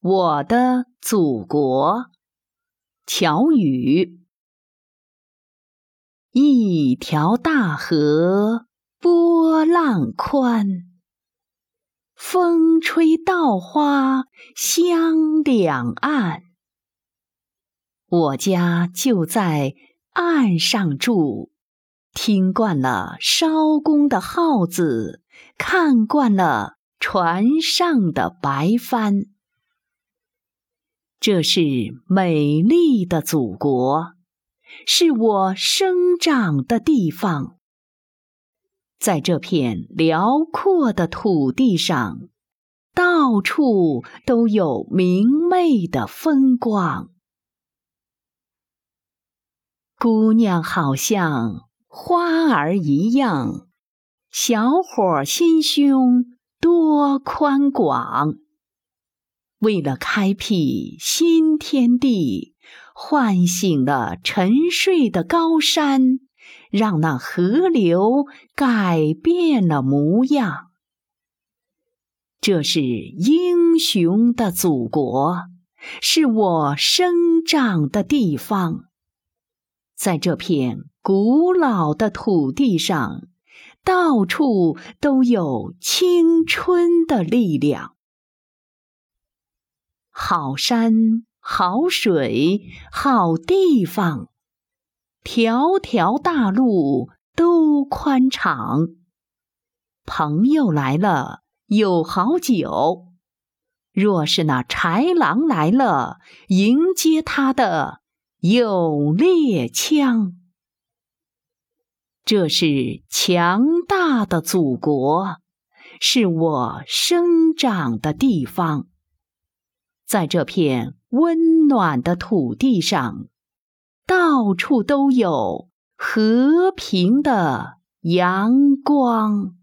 我的祖国，乔羽。一条大河波浪宽，风吹稻花香两岸。我家就在岸上住，听惯了艄公的号子，看惯了船上的白帆。这是美丽的祖国，是我生长的地方。在这片辽阔的土地上，到处都有明媚的风光。姑娘好像花儿一样，小伙心胸多宽广。为了开辟新天地，唤醒了沉睡的高山，让那河流改变了模样。这是英雄的祖国，是我生长的地方。在这片古老的土地上，到处都有青春的力量。好山好水好地方，条条大路都宽敞。朋友来了有好酒，若是那豺狼来了，迎接他的有猎枪。这是强大的祖国，是我生长的地方。在这片温暖的土地上，到处都有和平的阳光。